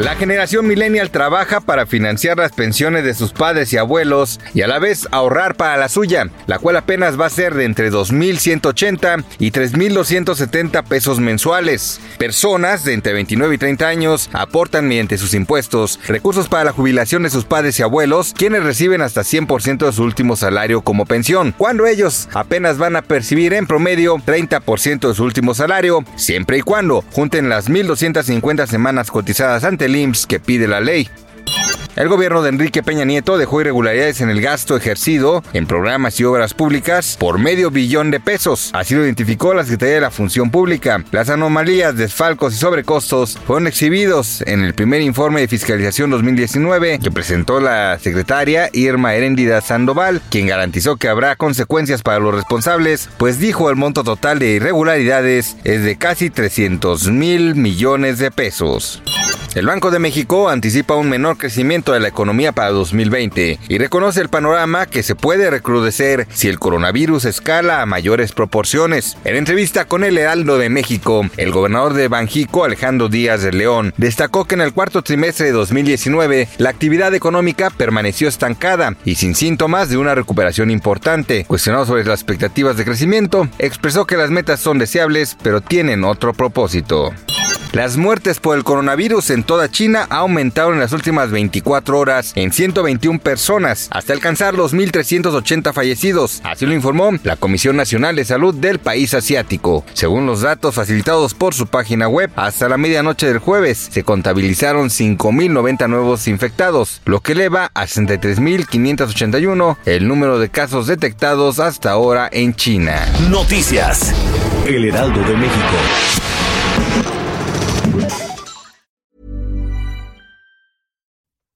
La generación millennial trabaja para financiar las pensiones de sus padres y abuelos y a la vez ahorrar para la suya, la cual apenas va a ser de entre 2.180 y 3.270 pesos mensuales. Personas de entre 29 y 30 años aportan mediante sus impuestos recursos para la jubilación de sus padres y abuelos, quienes reciben hasta 100% de su último salario como pensión, cuando ellos apenas van a percibir en promedio 30% de su último salario, siempre y cuando junten las 1.250 semanas cotizadas ante el IMSS que pide la ley. El gobierno de Enrique Peña Nieto dejó irregularidades en el gasto ejercido en programas y obras públicas por medio billón de pesos. Así lo identificó la Secretaría de la Función Pública. Las anomalías, desfalcos y sobrecostos fueron exhibidos en el primer informe de fiscalización 2019 que presentó la secretaria Irma Heréndida Sandoval, quien garantizó que habrá consecuencias para los responsables, pues dijo el monto total de irregularidades es de casi 300 mil millones de pesos. El Banco de México anticipa un menor crecimiento de la economía para 2020 y reconoce el panorama que se puede recrudecer si el coronavirus escala a mayores proporciones. En entrevista con el Heraldo de México, el gobernador de Banjico, Alejandro Díaz de León, destacó que en el cuarto trimestre de 2019 la actividad económica permaneció estancada y sin síntomas de una recuperación importante. Cuestionado sobre las expectativas de crecimiento, expresó que las metas son deseables pero tienen otro propósito. Las muertes por el coronavirus en toda China aumentaron en las últimas 24 horas en 121 personas, hasta alcanzar los 1.380 fallecidos. Así lo informó la Comisión Nacional de Salud del país asiático. Según los datos facilitados por su página web, hasta la medianoche del jueves se contabilizaron 5.090 nuevos infectados, lo que eleva a 63.581 el número de casos detectados hasta ahora en China. Noticias. El Heraldo de México.